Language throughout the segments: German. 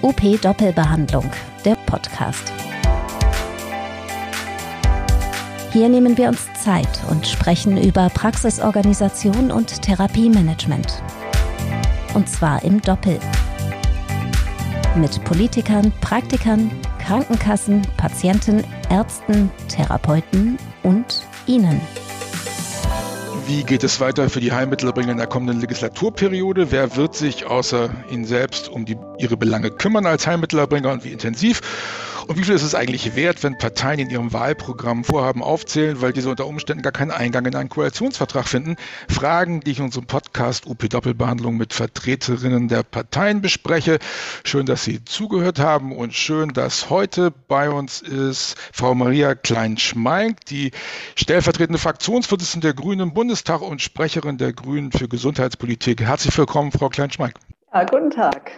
UP Doppelbehandlung, der Podcast. Hier nehmen wir uns Zeit und sprechen über Praxisorganisation und Therapiemanagement. Und zwar im Doppel. Mit Politikern, Praktikern, Krankenkassen, Patienten, Ärzten, Therapeuten und Ihnen. Wie geht es weiter für die Heilmittelbringer in der kommenden Legislaturperiode? Wer wird sich außer Ihnen selbst um die, Ihre Belange kümmern als Heilmittelbringer und wie intensiv? Und wie viel ist es eigentlich wert, wenn Parteien in ihrem Wahlprogramm Vorhaben aufzählen, weil diese unter Umständen gar keinen Eingang in einen Koalitionsvertrag finden? Fragen, die ich in unserem Podcast UP Doppelbehandlung mit Vertreterinnen der Parteien bespreche. Schön, dass Sie zugehört haben und schön, dass heute bei uns ist Frau Maria Klein-Schmeink, die stellvertretende Fraktionsvorsitzende der Grünen im Bundestag und Sprecherin der Grünen für Gesundheitspolitik. Herzlich willkommen, Frau Klein-Schmeink. Ja, guten Tag.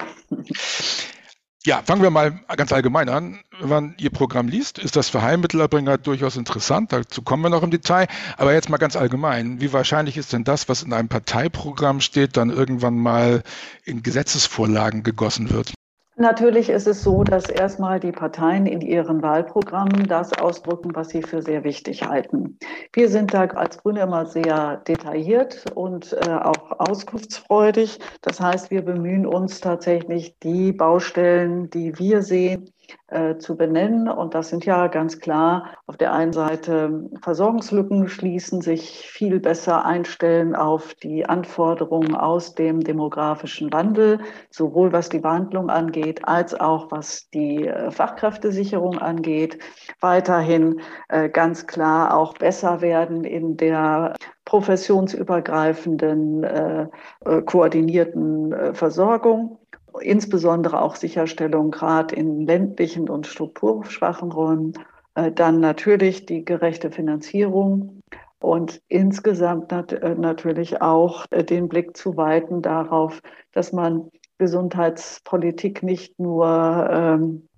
Ja, fangen wir mal ganz allgemein an. Wenn man Ihr Programm liest, ist das für Heilmittelerbringer durchaus interessant. Dazu kommen wir noch im Detail. Aber jetzt mal ganz allgemein. Wie wahrscheinlich ist denn das, was in einem Parteiprogramm steht, dann irgendwann mal in Gesetzesvorlagen gegossen wird? Natürlich ist es so, dass erstmal die Parteien in ihren Wahlprogrammen das ausdrücken, was sie für sehr wichtig halten. Wir sind da als Grüne immer sehr detailliert und äh, auch auskunftsfreudig. Das heißt, wir bemühen uns tatsächlich, die Baustellen, die wir sehen, äh, zu benennen. Und das sind ja ganz klar auf der einen Seite Versorgungslücken schließen, sich viel besser einstellen auf die Anforderungen aus dem demografischen Wandel, sowohl was die Behandlung angeht, als auch was die äh, Fachkräftesicherung angeht. Weiterhin äh, ganz klar auch besser werden in der professionsübergreifenden, äh, äh koordinierten äh, Versorgung insbesondere auch Sicherstellung gerade in ländlichen und strukturschwachen Räumen, äh, dann natürlich die gerechte Finanzierung und insgesamt nat äh, natürlich auch äh, den Blick zu weiten darauf, dass man Gesundheitspolitik nicht nur ähm,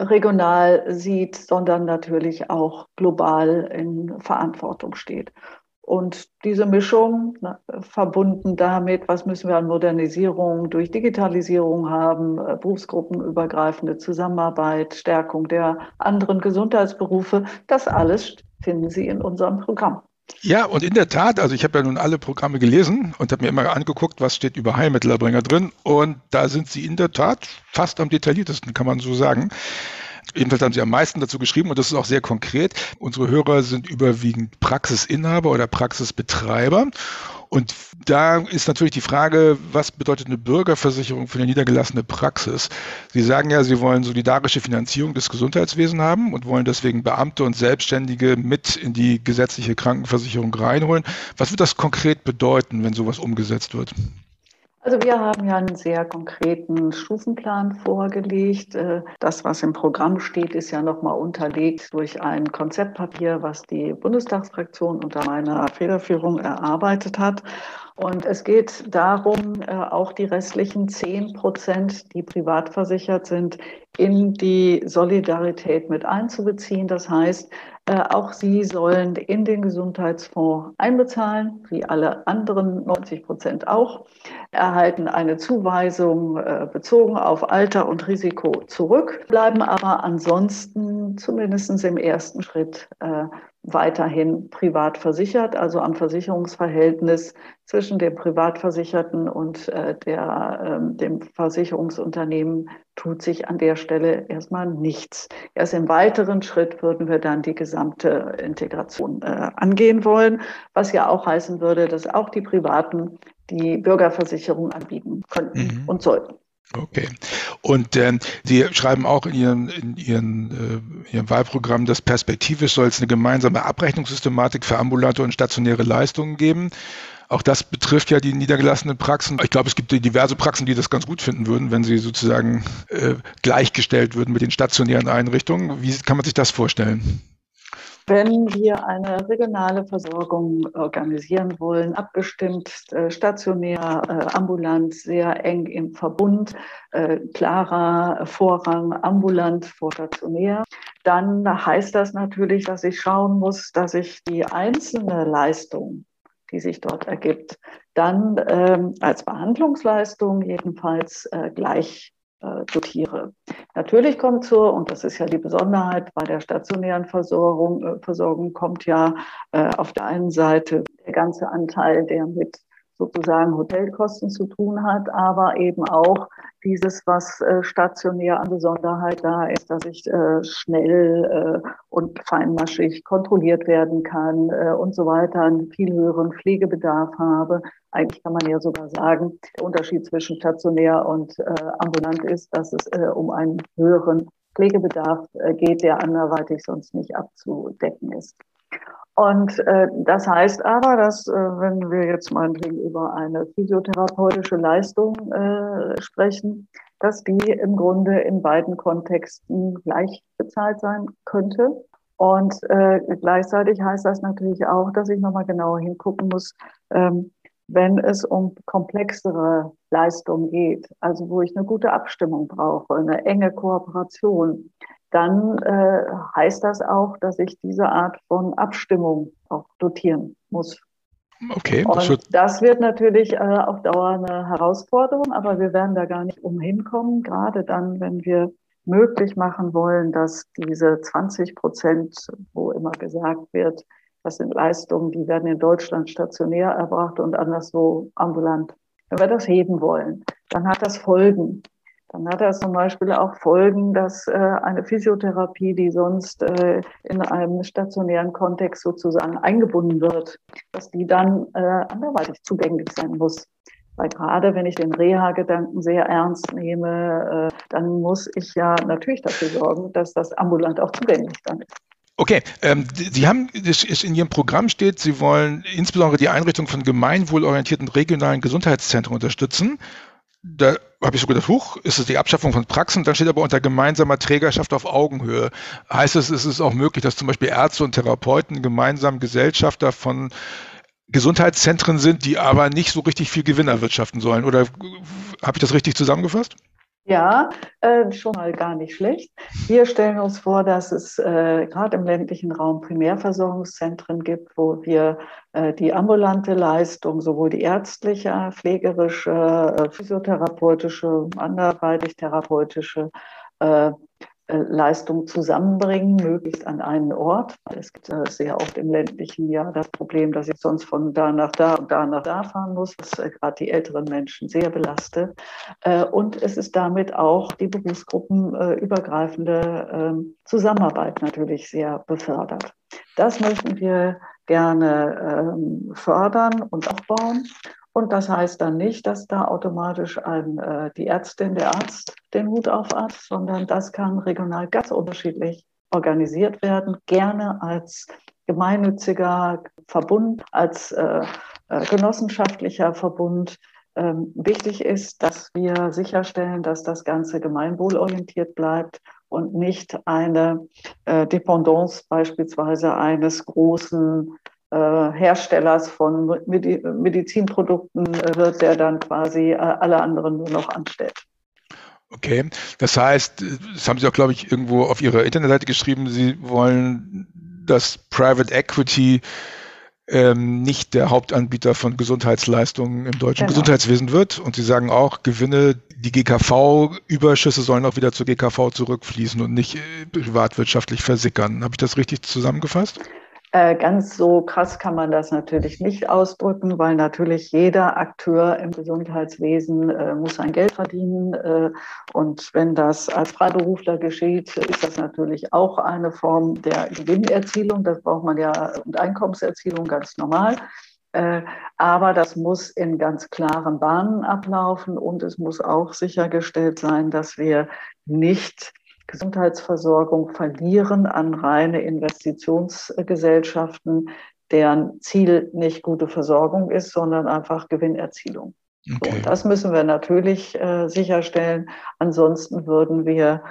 regional sieht, sondern natürlich auch global in Verantwortung steht. Und diese Mischung, na, verbunden damit, was müssen wir an Modernisierung durch Digitalisierung haben, äh, berufsgruppenübergreifende Zusammenarbeit, Stärkung der anderen Gesundheitsberufe, das alles finden Sie in unserem Programm. Ja, und in der Tat, also ich habe ja nun alle Programme gelesen und habe mir immer angeguckt, was steht über Heilmittelerbringer drin. Und da sind sie in der Tat fast am detailliertesten, kann man so sagen. Jedenfalls haben sie am meisten dazu geschrieben und das ist auch sehr konkret. Unsere Hörer sind überwiegend Praxisinhaber oder Praxisbetreiber. Und da ist natürlich die Frage, was bedeutet eine Bürgerversicherung für eine niedergelassene Praxis? Sie sagen ja, Sie wollen solidarische Finanzierung des Gesundheitswesens haben und wollen deswegen Beamte und Selbstständige mit in die gesetzliche Krankenversicherung reinholen. Was wird das konkret bedeuten, wenn sowas umgesetzt wird? Also wir haben ja einen sehr konkreten Stufenplan vorgelegt. Äh, das, was im Programm steht, ist ja nochmal unterlegt durch ein Konzeptpapier, was die Bundestagsfraktion unter meiner Federführung erarbeitet hat. Und es geht darum, äh, auch die restlichen zehn Prozent, die privat versichert sind, in die Solidarität mit einzubeziehen. Das heißt, auch sie sollen in den Gesundheitsfonds einbezahlen, wie alle anderen 90 Prozent auch, erhalten eine Zuweisung äh, bezogen auf Alter und Risiko zurück, bleiben aber ansonsten zumindest im ersten Schritt weiterhin privat versichert, also am Versicherungsverhältnis zwischen dem Privatversicherten und äh, der, äh, dem Versicherungsunternehmen tut sich an der Stelle erstmal nichts. Erst im weiteren Schritt würden wir dann die gesamte Integration äh, angehen wollen, was ja auch heißen würde, dass auch die Privaten die Bürgerversicherung anbieten könnten mhm. und sollten. Okay. Und ähm, Sie schreiben auch in Ihren, in Ihren, äh, Ihrem Wahlprogramm, dass perspektivisch soll es eine gemeinsame Abrechnungssystematik für ambulante und stationäre Leistungen geben. Auch das betrifft ja die niedergelassenen Praxen. Ich glaube, es gibt diverse Praxen, die das ganz gut finden würden, wenn sie sozusagen äh, gleichgestellt würden mit den stationären Einrichtungen. Wie kann man sich das vorstellen? Wenn wir eine regionale Versorgung organisieren wollen, abgestimmt, äh, stationär, äh, ambulant, sehr eng im Verbund, äh, klarer Vorrang ambulant vor stationär, dann heißt das natürlich, dass ich schauen muss, dass ich die einzelne Leistung, die sich dort ergibt, dann ähm, als Behandlungsleistung jedenfalls gleich äh, dotiere. Natürlich kommt zur, und das ist ja die Besonderheit bei der stationären Versorgung, äh, Versorgung kommt ja äh, auf der einen Seite der ganze Anteil, der mit sozusagen Hotelkosten zu tun hat, aber eben auch dieses, was äh, stationär an Besonderheit da ist, dass ich äh, schnell äh, und feinmaschig kontrolliert werden kann und so weiter, einen viel höheren Pflegebedarf habe. Eigentlich kann man ja sogar sagen, der Unterschied zwischen stationär und ambulant ist, dass es um einen höheren Pflegebedarf geht, der anderweitig sonst nicht abzudecken ist. Und äh, das heißt aber, dass äh, wenn wir jetzt meinetwegen über eine physiotherapeutische Leistung äh, sprechen, dass die im Grunde in beiden Kontexten gleich bezahlt sein könnte. Und äh, gleichzeitig heißt das natürlich auch, dass ich nochmal genauer hingucken muss, ähm, wenn es um komplexere Leistungen geht, also wo ich eine gute Abstimmung brauche, eine enge Kooperation, dann äh, heißt das auch, dass ich diese Art von Abstimmung auch dotieren muss. Okay. Das Und das wird natürlich äh, auf Dauer eine Herausforderung, aber wir werden da gar nicht umhin kommen, gerade dann, wenn wir möglich machen wollen, dass diese 20 Prozent, wo immer gesagt wird, das sind Leistungen, die werden in Deutschland stationär erbracht und anderswo ambulant. Wenn wir das heben wollen, dann hat das Folgen. Dann hat das zum Beispiel auch Folgen, dass äh, eine Physiotherapie, die sonst äh, in einem stationären Kontext sozusagen eingebunden wird, dass die dann äh, anderweitig zugänglich sein muss. Weil gerade wenn ich den Reha-Gedanken sehr ernst nehme, dann muss ich ja natürlich dafür sorgen, dass das ambulant auch zugänglich dann ist. Okay, ähm, Sie haben, es ist in Ihrem Programm steht, Sie wollen insbesondere die Einrichtung von gemeinwohlorientierten regionalen Gesundheitszentren unterstützen da habe ich so gedacht, huch, ist es die Abschaffung von Praxen? Dann steht aber unter gemeinsamer Trägerschaft auf Augenhöhe. Heißt es, ist es auch möglich, dass zum Beispiel Ärzte und Therapeuten gemeinsam Gesellschafter von Gesundheitszentren sind, die aber nicht so richtig viel Gewinn erwirtschaften sollen? Oder habe ich das richtig zusammengefasst? Ja, äh, schon mal gar nicht schlecht. Wir stellen uns vor, dass es äh, gerade im ländlichen Raum Primärversorgungszentren gibt, wo wir äh, die ambulante Leistung, sowohl die ärztliche, pflegerische, äh, physiotherapeutische, anderweitig therapeutische, äh, Leistung zusammenbringen, möglichst an einen Ort. Es gibt äh, sehr oft im ländlichen Jahr das Problem, dass ich sonst von da nach da und da nach da fahren muss, was äh, gerade die älteren Menschen sehr belastet. Und es ist damit auch die berufsgruppenübergreifende ähm, Zusammenarbeit natürlich sehr befördert. Das möchten wir gerne ähm, fördern und aufbauen. Und das heißt dann nicht, dass da automatisch ein, äh, die Ärztin, der Arzt den Hut auf hat, sondern das kann regional ganz unterschiedlich organisiert werden, gerne als gemeinnütziger Verbund, als äh, äh, genossenschaftlicher Verbund. Ähm, wichtig ist, dass wir sicherstellen, dass das Ganze gemeinwohlorientiert bleibt und nicht eine äh, Dependance beispielsweise eines großen Herstellers von Medizinprodukten äh, wird, der dann quasi äh, alle anderen nur noch anstellt. Okay, das heißt, das haben Sie auch, glaube ich, irgendwo auf Ihrer Internetseite geschrieben, Sie wollen, dass Private Equity ähm, nicht der Hauptanbieter von Gesundheitsleistungen im deutschen genau. Gesundheitswesen wird. Und Sie sagen auch, Gewinne, die GKV-Überschüsse sollen auch wieder zur GKV zurückfließen und nicht privatwirtschaftlich versickern. Habe ich das richtig zusammengefasst? Äh, ganz so krass kann man das natürlich nicht ausdrücken, weil natürlich jeder Akteur im Gesundheitswesen äh, muss sein Geld verdienen. Äh, und wenn das als Freiberufler geschieht, ist das natürlich auch eine Form der Gewinnerzielung. Das braucht man ja und Einkommenserzielung ganz normal. Äh, aber das muss in ganz klaren Bahnen ablaufen und es muss auch sichergestellt sein, dass wir nicht Gesundheitsversorgung verlieren an reine Investitionsgesellschaften, deren Ziel nicht gute Versorgung ist, sondern einfach Gewinnerzielung. Okay. So, das müssen wir natürlich äh, sicherstellen. Ansonsten würden wir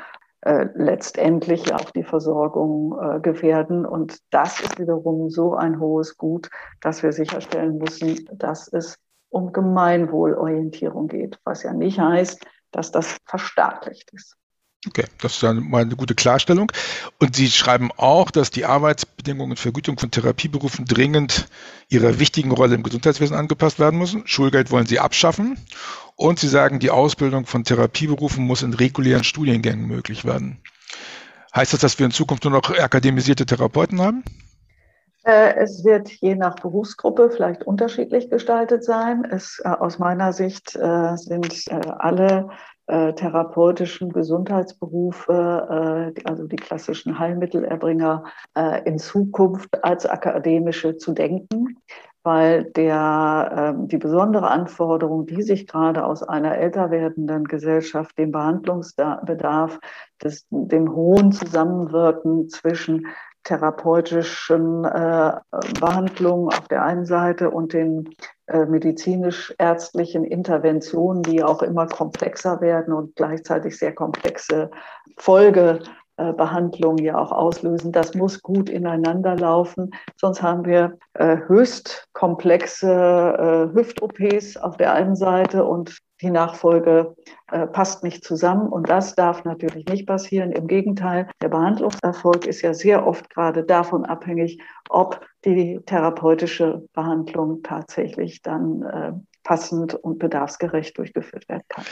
äh, letztendlich auch die Versorgung äh, gefährden. Und das ist wiederum so ein hohes Gut, dass wir sicherstellen müssen, dass es um Gemeinwohlorientierung geht, was ja nicht heißt, dass das verstaatlicht ist. Okay, das ist dann mal eine gute Klarstellung. Und Sie schreiben auch, dass die Arbeitsbedingungen und Vergütung von Therapieberufen dringend ihrer wichtigen Rolle im Gesundheitswesen angepasst werden müssen. Schulgeld wollen Sie abschaffen. Und Sie sagen, die Ausbildung von Therapieberufen muss in regulären Studiengängen möglich werden. Heißt das, dass wir in Zukunft nur noch akademisierte Therapeuten haben? Äh, es wird je nach Berufsgruppe vielleicht unterschiedlich gestaltet sein. Es, äh, aus meiner Sicht äh, sind alle therapeutischen Gesundheitsberufe, also die klassischen Heilmittelerbringer, in Zukunft als akademische zu denken weil der, äh, die besondere Anforderung, die sich gerade aus einer älter werdenden Gesellschaft, dem Behandlungsbedarf, des, dem hohen Zusammenwirken zwischen therapeutischen äh, Behandlungen auf der einen Seite und den äh, medizinisch-ärztlichen Interventionen, die auch immer komplexer werden und gleichzeitig sehr komplexe Folge äh, ja auch auslösen. Das muss gut ineinander laufen, sonst haben wir äh, höchst komplexe Hüft-OPs auf der einen Seite und die Nachfolge äh, passt nicht zusammen. Und das darf natürlich nicht passieren. Im Gegenteil, der Behandlungserfolg ist ja sehr oft gerade davon abhängig, ob die therapeutische Behandlung tatsächlich dann äh, passend und bedarfsgerecht durchgeführt werden kann.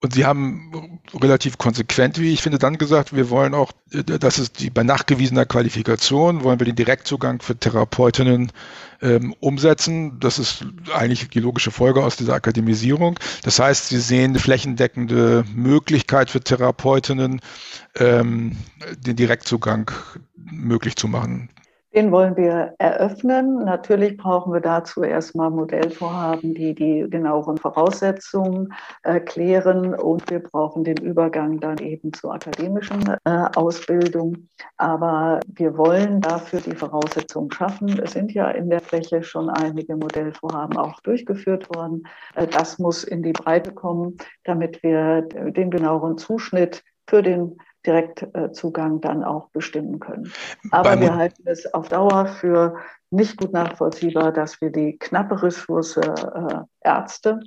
Und Sie haben relativ konsequent, wie ich finde, dann gesagt, wir wollen auch, dass es die bei nachgewiesener Qualifikation, wollen wir den Direktzugang für Therapeutinnen ähm, umsetzen. Das ist eigentlich die logische Folge aus dieser Akademisierung. Das heißt, Sie sehen eine flächendeckende Möglichkeit für Therapeutinnen, ähm, den Direktzugang möglich zu machen. Den wollen wir eröffnen. Natürlich brauchen wir dazu erstmal Modellvorhaben, die die genaueren Voraussetzungen äh, klären. Und wir brauchen den Übergang dann eben zur akademischen äh, Ausbildung. Aber wir wollen dafür die Voraussetzungen schaffen. Es sind ja in der Fläche schon einige Modellvorhaben auch durchgeführt worden. Äh, das muss in die Breite kommen, damit wir den genaueren Zuschnitt für den Direktzugang dann auch bestimmen können. Aber Beim wir halten es auf Dauer für nicht gut nachvollziehbar, dass wir die knappe Ressource äh, Ärzte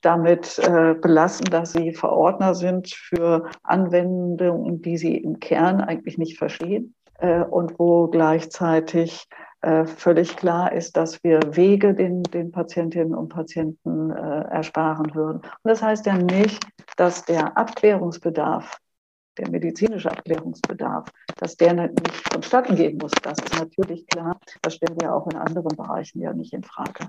damit äh, belassen, dass sie Verordner sind für Anwendungen, die sie im Kern eigentlich nicht verstehen äh, und wo gleichzeitig äh, völlig klar ist, dass wir Wege den, den Patientinnen und Patienten äh, ersparen würden. Und das heißt ja nicht, dass der Abklärungsbedarf der medizinische Abklärungsbedarf, dass der nicht vonstatten gehen muss. Das ist natürlich klar. Das stellen wir auch in anderen Bereichen ja nicht in Frage.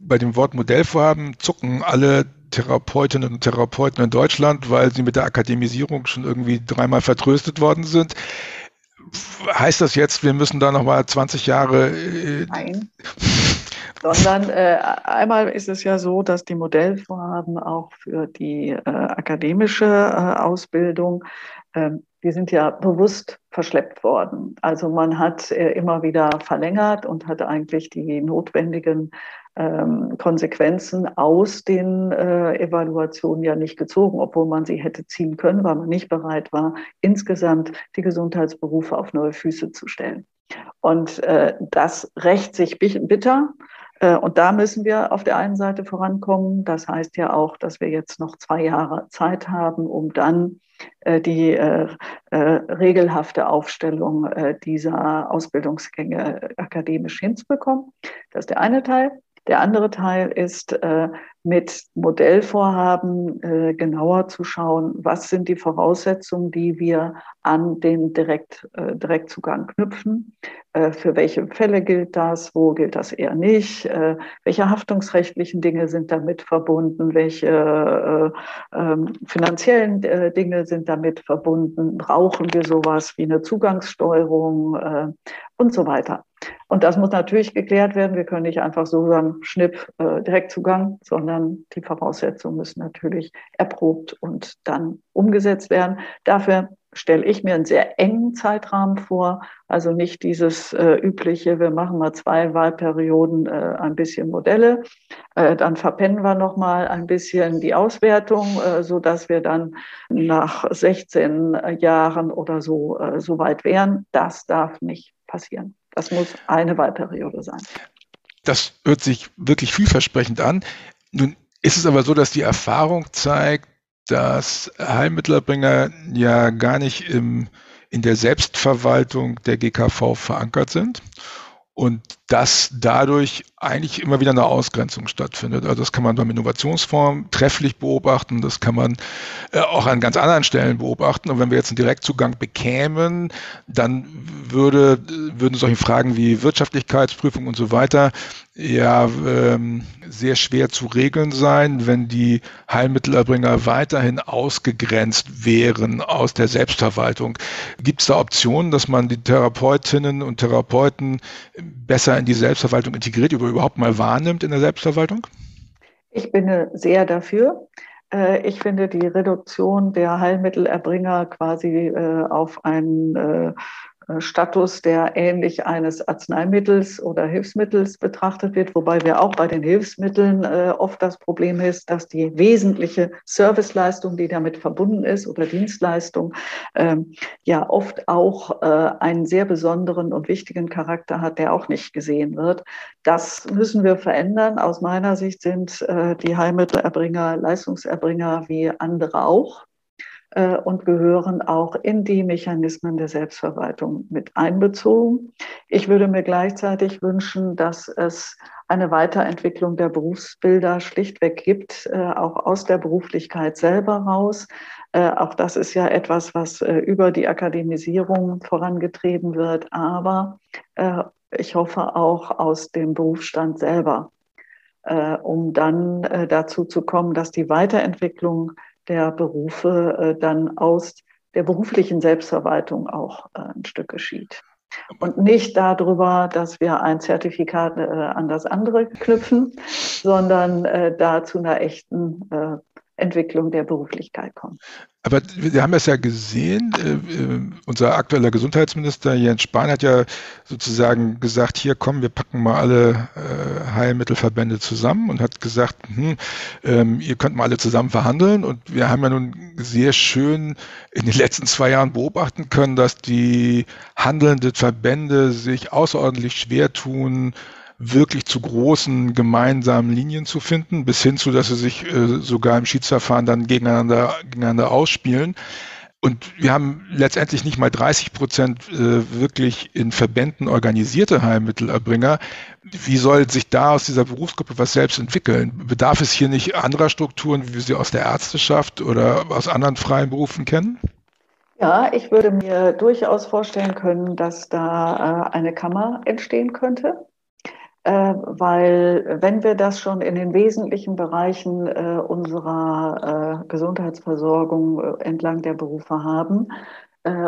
Bei dem Wort Modellvorhaben zucken alle Therapeutinnen und Therapeuten in Deutschland, weil sie mit der Akademisierung schon irgendwie dreimal vertröstet worden sind. Heißt das jetzt, wir müssen da nochmal 20 Jahre. Äh, Nein sondern äh, einmal ist es ja so, dass die Modellvorhaben auch für die äh, akademische äh, Ausbildung, ähm, die sind ja bewusst verschleppt worden. Also man hat äh, immer wieder verlängert und hat eigentlich die notwendigen ähm, Konsequenzen aus den äh, Evaluationen ja nicht gezogen, obwohl man sie hätte ziehen können, weil man nicht bereit war, insgesamt die Gesundheitsberufe auf neue Füße zu stellen. Und äh, das rächt sich bitter. Äh, und da müssen wir auf der einen Seite vorankommen. Das heißt ja auch, dass wir jetzt noch zwei Jahre Zeit haben, um dann äh, die äh, regelhafte Aufstellung dieser Ausbildungsgänge akademisch hinzubekommen. Das ist der eine Teil. Der andere Teil ist, mit Modellvorhaben genauer zu schauen, was sind die Voraussetzungen, die wir an den Direkt, Direktzugang knüpfen. Äh, für welche Fälle gilt das, wo gilt das eher nicht, äh, welche haftungsrechtlichen Dinge sind damit verbunden, welche äh, ähm, finanziellen Dinge sind damit verbunden, brauchen wir sowas wie eine Zugangssteuerung und so weiter. Und das muss natürlich geklärt werden. Wir können nicht einfach so sagen, Schnipp, Direktzugang, sondern die Voraussetzungen müssen natürlich erprobt und dann umgesetzt werden. Dafür stelle ich mir einen sehr engen Zeitrahmen vor. Also nicht dieses äh, übliche, wir machen mal zwei Wahlperioden äh, ein bisschen Modelle, äh, dann verpennen wir noch mal ein bisschen die Auswertung, äh, so dass wir dann nach 16 Jahren oder so äh, so weit wären. Das darf nicht passieren. Das muss eine Wahlperiode sein. Das hört sich wirklich vielversprechend an. Nun ist es aber so, dass die Erfahrung zeigt, dass Heilmittelerbringer ja gar nicht im, in der Selbstverwaltung der GKV verankert sind und dass dadurch eigentlich immer wieder eine Ausgrenzung stattfindet. Also das kann man beim Innovationsfonds trefflich beobachten, das kann man äh, auch an ganz anderen Stellen beobachten. Und wenn wir jetzt einen Direktzugang bekämen, dann würde, würden solche Fragen wie Wirtschaftlichkeitsprüfung und so weiter ja ähm, sehr schwer zu regeln sein, wenn die Heilmittelerbringer weiterhin ausgegrenzt wären aus der Selbstverwaltung. Gibt es da Optionen, dass man die Therapeutinnen und Therapeuten besser in die Selbstverwaltung integriert oder überhaupt mal wahrnimmt in der Selbstverwaltung? Ich bin sehr dafür. Äh, ich finde die Reduktion der Heilmittelerbringer quasi äh, auf ein äh, Status, der ähnlich eines Arzneimittels oder Hilfsmittels betrachtet wird, wobei wir auch bei den Hilfsmitteln äh, oft das Problem ist, dass die wesentliche Serviceleistung, die damit verbunden ist oder Dienstleistung, ähm, ja oft auch äh, einen sehr besonderen und wichtigen Charakter hat, der auch nicht gesehen wird. Das müssen wir verändern. Aus meiner Sicht sind äh, die Heilmittelerbringer Leistungserbringer wie andere auch äh, und gehören auch in die Mechanismen der Selbstverwaltung mit einbezogen. Ich würde mir gleichzeitig wünschen, dass es eine Weiterentwicklung der Berufsbilder schlichtweg gibt, äh, auch aus der Beruflichkeit selber raus. Äh, auch das ist ja etwas, was über die Akademisierung vorangetrieben wird, aber ich hoffe auch aus dem Berufsstand selber, um dann dazu zu kommen, dass die Weiterentwicklung der Berufe äh, dann aus der beruflichen Selbstverwaltung auch äh, ein Stück geschieht. Und nicht darüber, dass wir ein Zertifikat äh, an das andere knüpfen, sondern da zu einer echten Entwicklung der Beruflichkeit kommen. Aber wir haben es ja gesehen, äh, äh, unser aktueller Gesundheitsminister Jens Spahn hat ja sozusagen gesagt, hier kommen, wir packen mal alle äh, Heilmittelverbände zusammen und hat gesagt, hm, ähm, ihr könnt mal alle zusammen verhandeln. Und wir haben ja nun sehr schön in den letzten zwei Jahren beobachten können, dass die handelnden Verbände sich außerordentlich schwer tun, wirklich zu großen gemeinsamen Linien zu finden, bis hin zu, dass sie sich äh, sogar im Schiedsverfahren dann gegeneinander, gegeneinander ausspielen. Und wir haben letztendlich nicht mal 30 Prozent äh, wirklich in Verbänden organisierte Heilmittelerbringer. Wie soll sich da aus dieser Berufsgruppe was selbst entwickeln? Bedarf es hier nicht anderer Strukturen, wie wir sie aus der Ärzteschaft oder aus anderen freien Berufen kennen? Ja, ich würde mir durchaus vorstellen können, dass da äh, eine Kammer entstehen könnte. Äh, weil wenn wir das schon in den wesentlichen Bereichen äh, unserer äh, Gesundheitsversorgung entlang der Berufe haben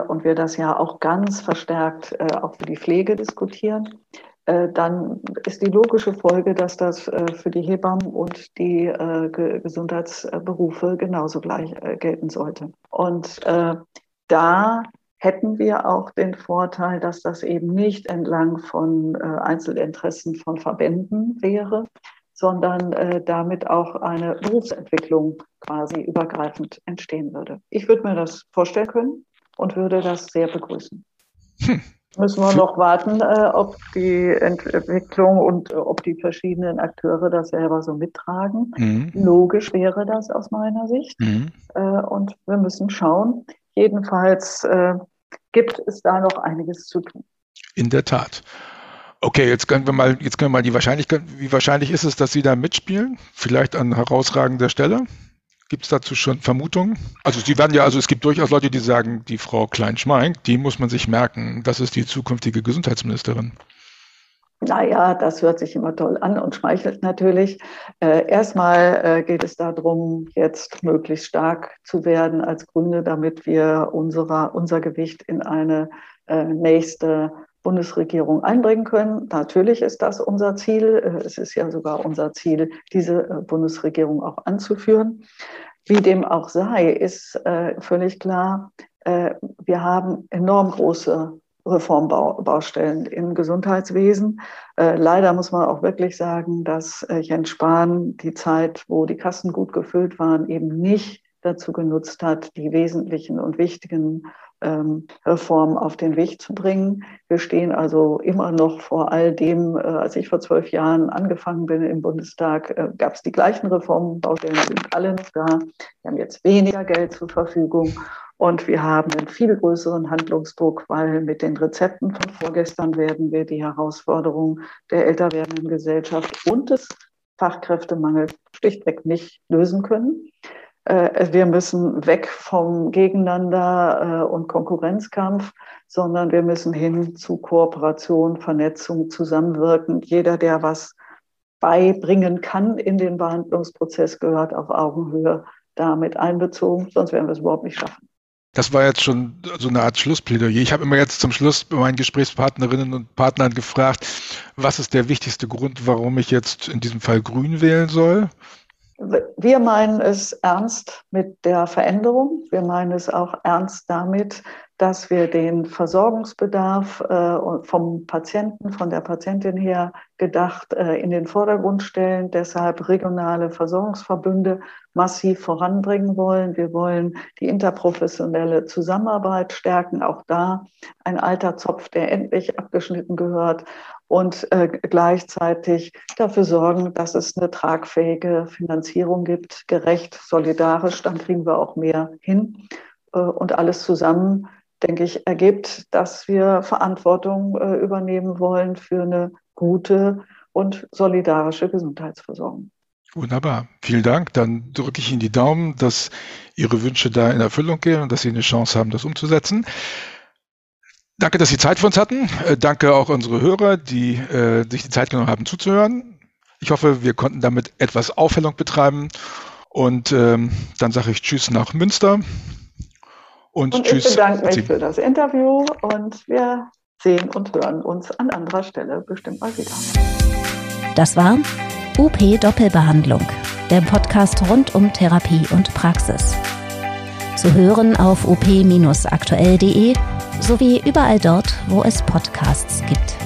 und wir das ja auch ganz verstärkt auch für die Pflege diskutieren, dann ist die logische Folge, dass das für die Hebammen und die Gesundheitsberufe genauso gleich gelten sollte. Und da hätten wir auch den Vorteil, dass das eben nicht entlang von äh, Einzelinteressen von Verbänden wäre, sondern äh, damit auch eine Berufsentwicklung quasi übergreifend entstehen würde. Ich würde mir das vorstellen können und würde das sehr begrüßen. Hm. Müssen wir noch warten, äh, ob die Entwicklung und äh, ob die verschiedenen Akteure das selber so mittragen. Mhm. Logisch wäre das aus meiner Sicht. Mhm. Und wir müssen schauen. Jedenfalls gibt es da noch einiges zu tun. In der Tat. Okay, jetzt können wir mal, jetzt können wir mal die Wahrscheinlichkeit, wie wahrscheinlich ist es, dass Sie da mitspielen? Vielleicht an herausragender Stelle? Gibt es dazu schon Vermutungen? Also Sie werden ja, also es gibt durchaus Leute, die sagen, die Frau Klein-Schmeink, die muss man sich merken, das ist die zukünftige Gesundheitsministerin. Naja, das hört sich immer toll an und schmeichelt natürlich. Äh, erstmal äh, geht es darum, jetzt möglichst stark zu werden als Grüne, damit wir unserer, unser Gewicht in eine äh, nächste Bundesregierung einbringen können. Natürlich ist das unser Ziel. Äh, es ist ja sogar unser Ziel, diese äh, Bundesregierung auch anzuführen. Wie dem auch sei, ist äh, völlig klar, wir haben enorm große Reformbaustellen im Gesundheitswesen. Äh, leider muss man auch wirklich sagen, dass äh, Jens Spahn die Zeit, wo die Kassen gut gefüllt waren, eben nicht dazu genutzt hat, die wesentlichen und wichtigen ähm, Reformen auf den Weg zu bringen. Wir stehen also immer noch vor all dem, äh, als ich vor zwölf Jahren angefangen bin im Bundestag, äh, gab es die gleichen Reformen, Baustellen sind alle noch da. Wir haben jetzt weniger Geld zur Verfügung und wir haben einen viel größeren Handlungsdruck, weil mit den Rezepten von vorgestern werden wir die Herausforderung der älter werdenden Gesellschaft und des Fachkräftemangels schlichtweg nicht lösen können. Äh, wir müssen weg vom Gegeneinander äh, und Konkurrenzkampf, sondern wir müssen hin zu Kooperation, Vernetzung, Zusammenwirken. Jeder, der was beibringen kann in den Behandlungsprozess, gehört auf Augenhöhe damit einbezogen, sonst werden wir es überhaupt nicht schaffen. Das war jetzt schon so eine Art Schlussplädoyer. Ich habe immer jetzt zum Schluss bei meinen Gesprächspartnerinnen und Partnern gefragt, was ist der wichtigste Grund, warum ich jetzt in diesem Fall grün wählen soll? Wir meinen es ernst mit der Veränderung. Wir meinen es auch ernst damit, dass wir den Versorgungsbedarf äh, vom Patienten, von der Patientin her gedacht, äh, in den Vordergrund stellen, deshalb regionale Versorgungsverbünde massiv voranbringen wollen. Wir wollen die interprofessionelle Zusammenarbeit stärken, auch da ein alter Zopf, der endlich abgeschnitten gehört und äh, gleichzeitig dafür sorgen, dass es eine tragfähige Finanzierung gibt, gerecht, solidarisch, dann kriegen wir auch mehr hin. Und alles zusammen, denke ich, ergibt, dass wir Verantwortung äh, übernehmen wollen für eine gute und solidarische Gesundheitsversorgung. Wunderbar. Vielen Dank. Dann drücke ich Ihnen die Daumen, dass Ihre Wünsche da in Erfüllung gehen und dass Sie eine Chance haben, das umzusetzen. Danke, dass Sie Zeit für uns hatten. Äh, danke auch unsere Hörer, die äh, sich die Zeit genommen haben zuzuhören. Ich hoffe, wir konnten damit etwas Aufhellung betreiben. Und ähm, dann sage ich Tschüss nach Münster. Und, und Tschüss. Ich bedanke mich für das Interview und wir sehen und hören uns an anderer Stelle bestimmt mal wieder. Das war UP Doppelbehandlung, der Podcast rund um Therapie und Praxis. Zu hören auf up-aktuell.de sowie überall dort, wo es Podcasts gibt.